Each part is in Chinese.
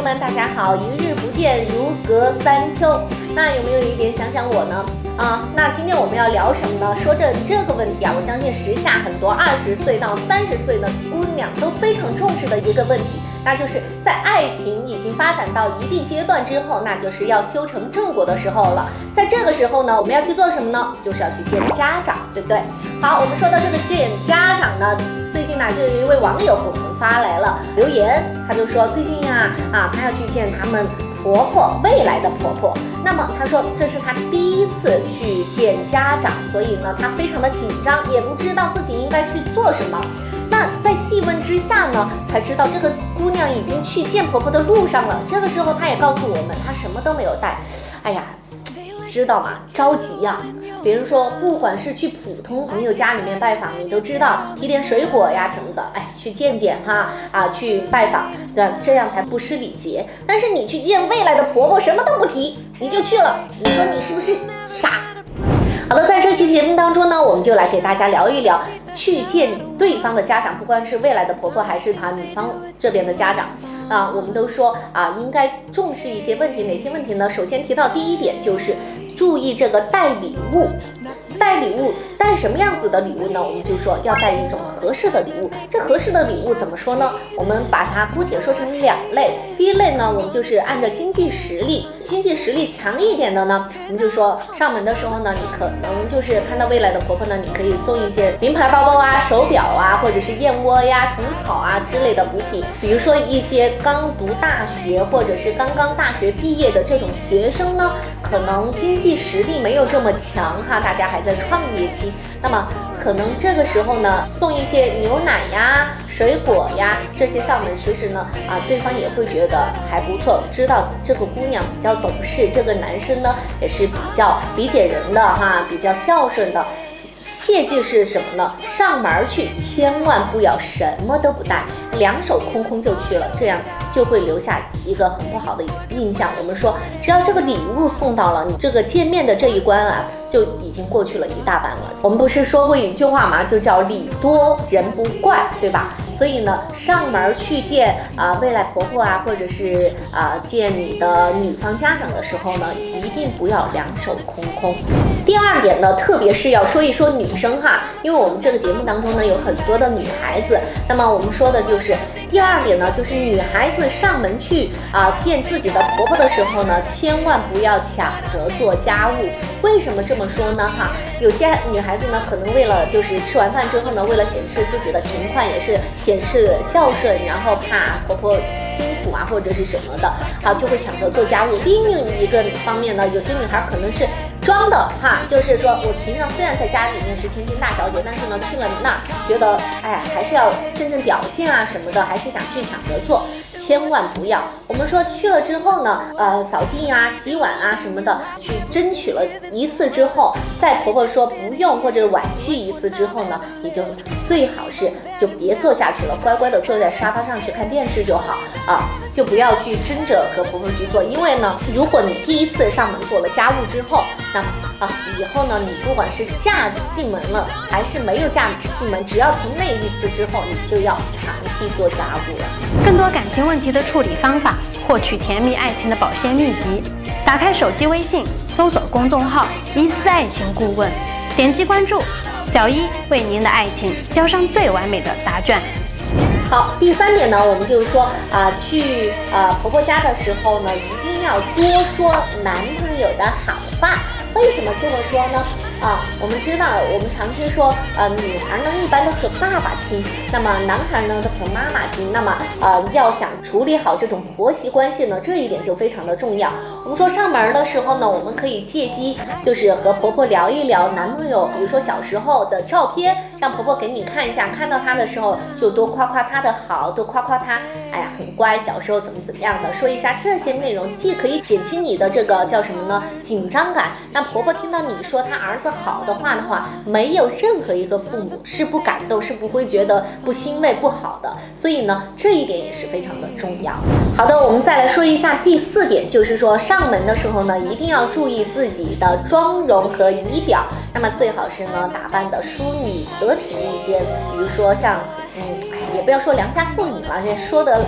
朋友们，大家好！一日不见，如隔三秋。那有没有一点想想我呢？啊，那今天我们要聊什么呢？说这这个问题啊，我相信时下很多二十岁到三十岁的姑娘都非常重视的一个问题，那就是在爱情已经发展到一定阶段之后，那就是要修成正果的时候了。在这个时候呢，我们要去做什么呢？就是要去见家长，对不对？好，我们说到这个见家长呢，最近呢就有一位网友给我们发来了留言，他就说最近呀啊，他要去见他们。婆婆未来的婆婆，那么她说这是她第一次去见家长，所以呢她非常的紧张，也不知道自己应该去做什么。那在细问之下呢，才知道这个姑娘已经去见婆婆的路上了。这个时候她也告诉我们，她什么都没有带。哎呀，知道吗？着急呀。比如说，不管是去普通朋友家里面拜访，你都知道提点水果呀什么的，哎，去见见哈啊，去拜访，这这样才不失礼节。但是你去见未来的婆婆，什么都不提，你就去了，你说你是不是傻？好的，在这期节目当中呢，我们就来给大家聊一聊去见对方的家长，不管是未来的婆婆还是她女方这边的家长啊，我们都说啊，应该重视一些问题，哪些问题呢？首先提到第一点就是注意这个带礼物，带礼物。带什么样子的礼物呢？我们就说要带一种合适的礼物。这合适的礼物怎么说呢？我们把它姑且说成两类。第一类呢，我们就是按照经济实力，经济实力强一点的呢，我们就说上门的时候呢，你可能就是看到未来的婆婆呢，你可以送一些名牌包包啊、手表啊，或者是燕窝呀、虫草啊之类的补品。比如说一些刚读大学或者是刚刚大学毕业的这种学生呢，可能经济实力没有这么强哈，大家还在创业期。那么可能这个时候呢，送一些牛奶呀、水果呀这些上门，其实呢，啊，对方也会觉得还不错，知道这个姑娘比较懂事，这个男生呢也是比较理解人的哈，比较孝顺的。切记是什么呢？上门去千万不要什么都不带，两手空空就去了，这样就会留下一个很不好的印象。我们说，只要这个礼物送到了，你这个见面的这一关啊，就已经过去了一大半了。我们不是说过一句话吗？就叫礼多人不怪，对吧？所以呢，上门去见啊未来婆婆啊，或者是啊见你的女方家长的时候呢，一定不要两手空空。第二点呢，特别是要说一说女生哈，因为我们这个节目当中呢有很多的女孩子，那么我们说的就是第二点呢，就是女孩子上门去啊见自己的婆婆的时候呢，千万不要抢着做家务。为什么这么说呢？哈，有些女孩子呢，可能为了就是吃完饭之后呢，为了显示自己的勤快，也是。显示孝顺，然后怕婆婆辛苦啊，或者是什么的，好就会抢着做家务。另一个方面呢，有些女孩可能是装的哈，就是说我平常虽然在家里面是千金大小姐，但是呢去了你那儿觉得，哎，还是要真正表现啊什么的，还是想去抢着做，千万不要。我们说去了之后呢，呃，扫地啊、洗碗啊什么的，去争取了一次之后，在婆婆说不用或者婉拒一次之后呢，你就最好是就别做下去。了，乖乖的坐在沙发上去看电视就好啊，就不要去争着和婆婆去做，因为呢，如果你第一次上门做了家务之后，那啊，以后呢，你不管是嫁进门了，还是没有嫁进门，只要从那一次之后，你就要长期做家务了。更多感情问题的处理方法，获取甜蜜爱情的保鲜秘籍，打开手机微信，搜索公众号“一丝爱情顾问”，点击关注，小一为您的爱情交上最完美的答卷。好，第三点呢，我们就是说啊，去呃婆婆家的时候呢，一定要多说男朋友的好话。为什么这么说呢？啊，我们知道，我们常听说，呃，女孩呢一般都和爸爸亲，那么男孩呢都和妈妈亲。那么，呃，要想处理好这种婆媳关系呢，这一点就非常的重要。我们说上门的时候呢，我们可以借机就是和婆婆聊一聊男朋友，比如说小时候的照片，让婆婆给你看一下。看到他的时候，就多夸夸他的好，多夸夸他，哎呀，很乖，小时候怎么怎么样的，说一下这些内容，既可以减轻你的这个叫什么呢？紧张感。那婆婆听到你说他儿子。好的话的话，没有任何一个父母是不感动，是不会觉得不欣慰、不好的。所以呢，这一点也是非常的重要。好的，我们再来说一下第四点，就是说上门的时候呢，一定要注意自己的妆容和仪表。那么最好是呢，打扮的淑女得体一些，比如说像，嗯，也不要说良家妇女了，这说的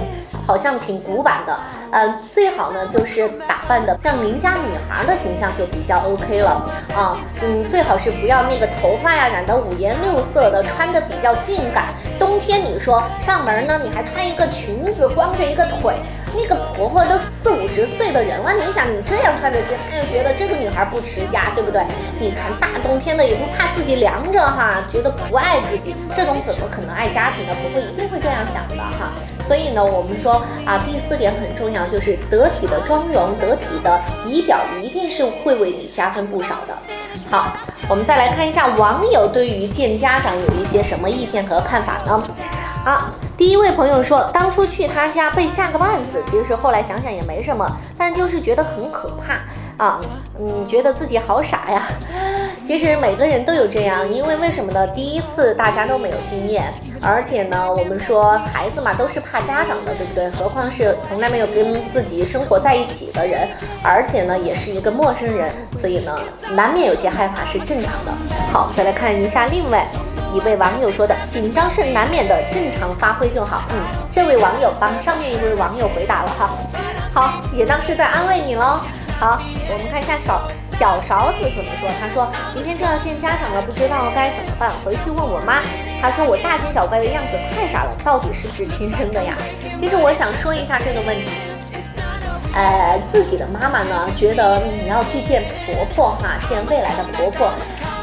好像挺古板的。嗯，最好呢就是打扮的像邻家女孩的形象就比较 OK 了啊。嗯，最好是不要那个头发呀染的五颜六色的，穿的比较性感。冬天你说上门呢，你还穿一个裙子，光着一个腿。那个婆婆都四五十岁的人了，你想你这样穿着去，她又觉得这个女孩不持家，对不对？你看大冬天的也不怕自己凉着哈，觉得不爱自己，这种怎么可能爱家庭呢？婆婆一定会这样想的哈。所以呢，我们说啊，第四点很重要，就是得体的妆容、得体的仪表，一定是会为你加分不少的。好，我们再来看一下网友对于见家长有一些什么意见和看法呢？好，第一位朋友说，当初去他家被吓个半死，其实后来想想也没什么，但就是觉得很可怕啊，嗯，觉得自己好傻呀。其实每个人都有这样，因为为什么呢？第一次大家都没有经验，而且呢，我们说孩子嘛都是怕家长的，对不对？何况是从来没有跟自己生活在一起的人，而且呢也是一个陌生人，所以呢难免有些害怕是正常的。好，再来看一下另外。一位网友说的：“紧张是难免的，正常发挥就好。”嗯，这位网友帮上面一位网友回答了哈，好，也当是在安慰你喽。好，我们看一下勺小勺子怎么说。他说：“明天就要见家长了，不知道该怎么办，回去问我妈。”他说：“我大惊小怪的样子太傻了，到底是不是亲生的呀？”其实我想说一下这个问题。呃，自己的妈妈呢，觉得你要去见婆婆哈，见未来的婆婆。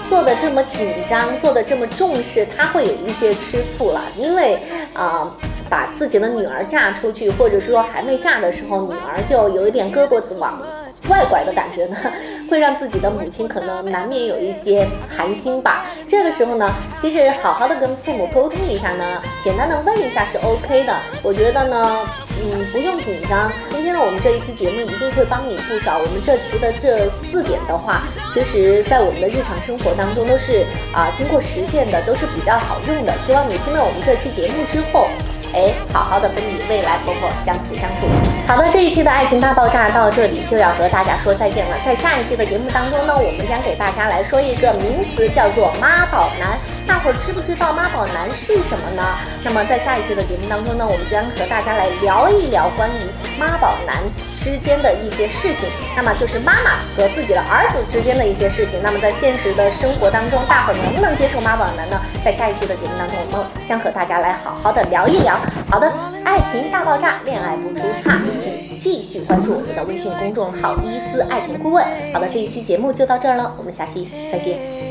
做的这么紧张，做的这么重视，她会有一些吃醋了，因为啊，把自己的女儿嫁出去，或者说还没嫁的时候，女儿就有一点胳膊子往外拐的感觉呢，会让自己的母亲可能难免有一些寒心吧。这个时候呢，其实好好的跟父母沟通一下呢，简单的问一下是 OK 的。我觉得呢。嗯，不用紧张。今天呢，我们这一期节目一定会帮你不少。我们这提的这四点的话，其实在我们的日常生活当中都是啊经过实践的，都是比较好用的。希望你听了我们这期节目之后。哎，好好的跟你未来婆婆相处相处。好的，这一期的爱情大爆炸到这里就要和大家说再见了。在下一期的节目当中呢，我们将给大家来说一个名词，叫做妈宝男。大伙儿知不知道妈宝男是什么呢？那么在下一期的节目当中呢，我们将和大家来聊一聊关于妈宝男。之间的一些事情，那么就是妈妈和自己的儿子之间的一些事情。那么在现实的生活当中，大伙儿能不能接受妈宝男呢？在下一期的节目当中，我们将和大家来好好的聊一聊。好的，爱情大爆炸，恋爱不出差，请继续关注我们的微信公众号“伊思爱情顾问”。好的，这一期节目就到这儿了，我们下期再见。